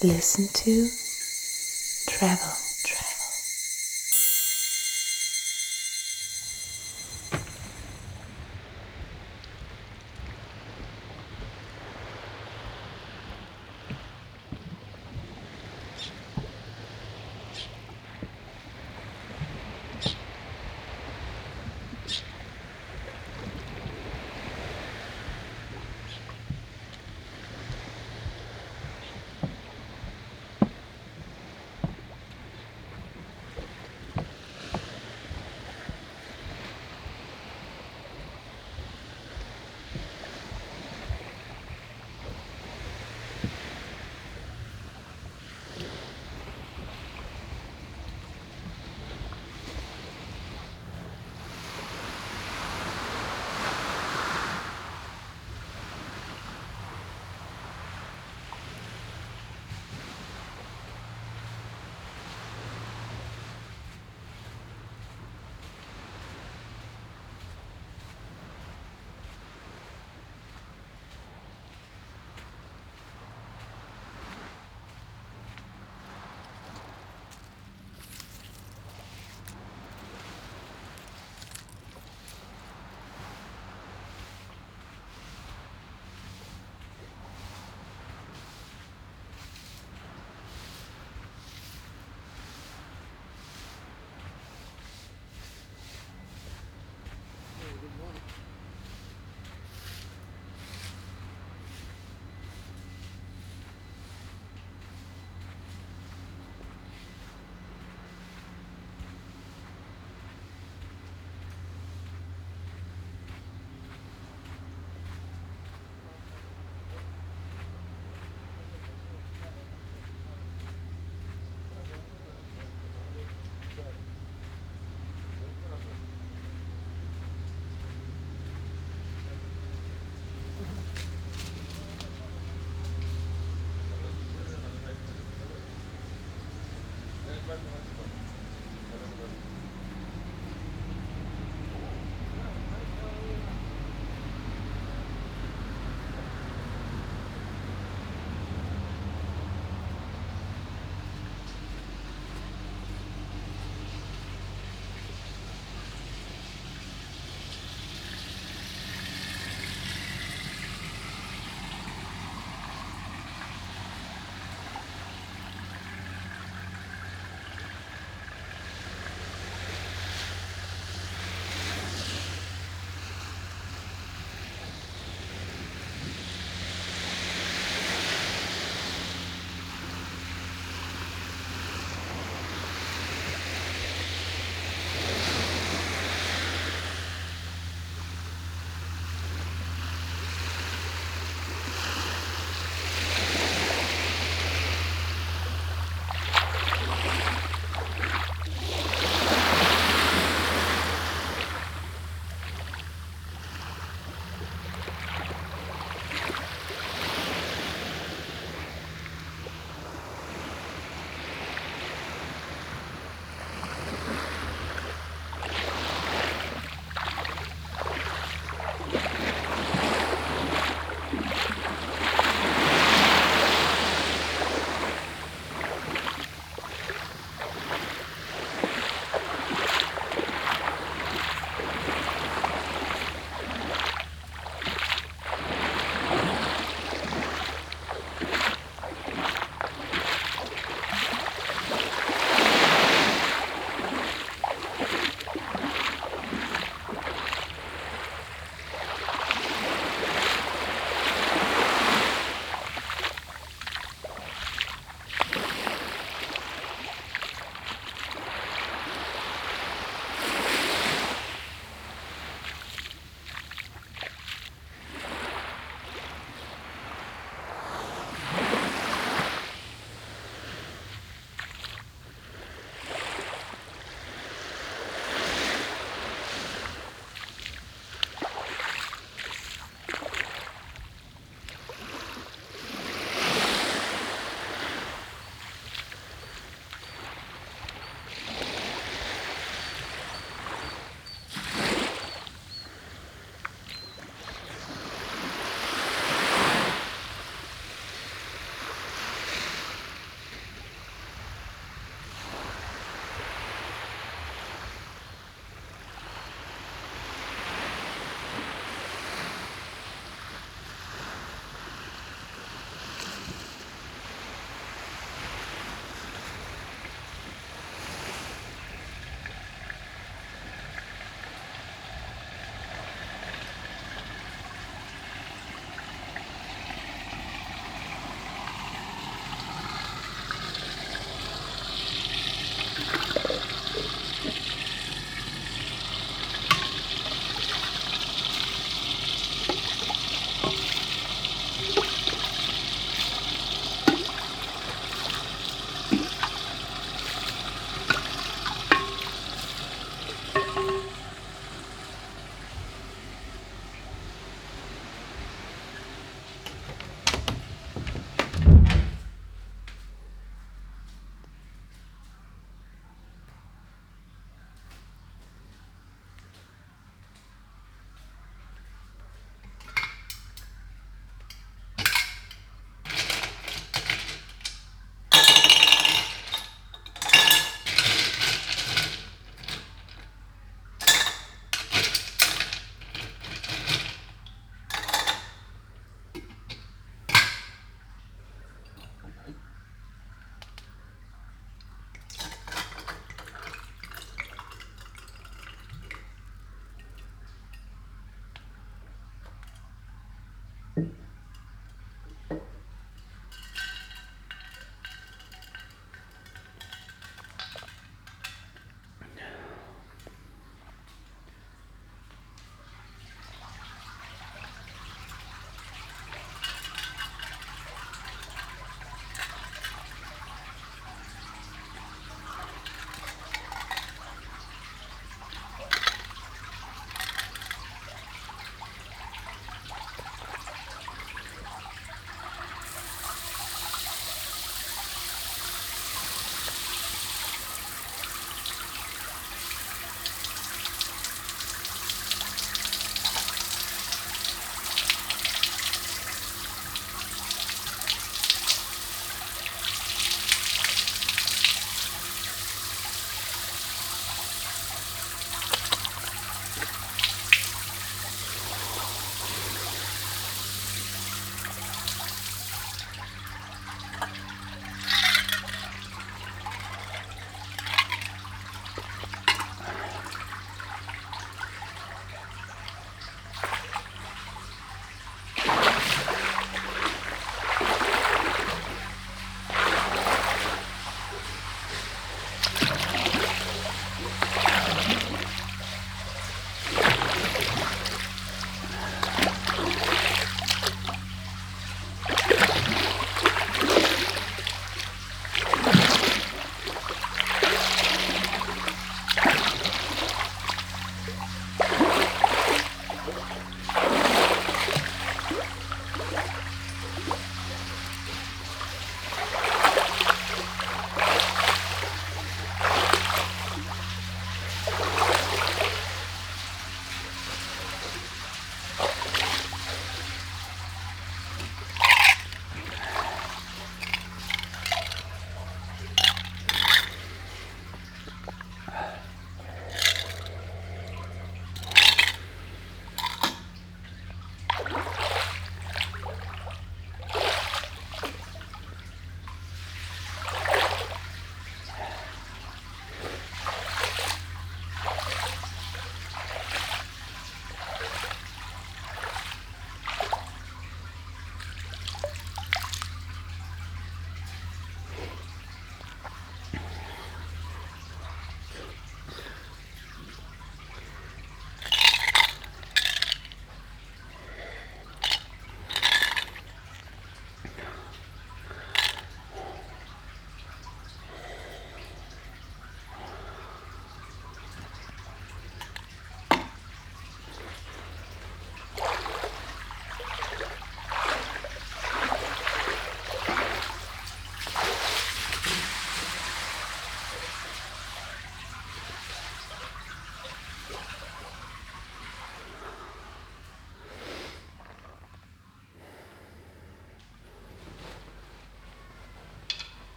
Listen to travel.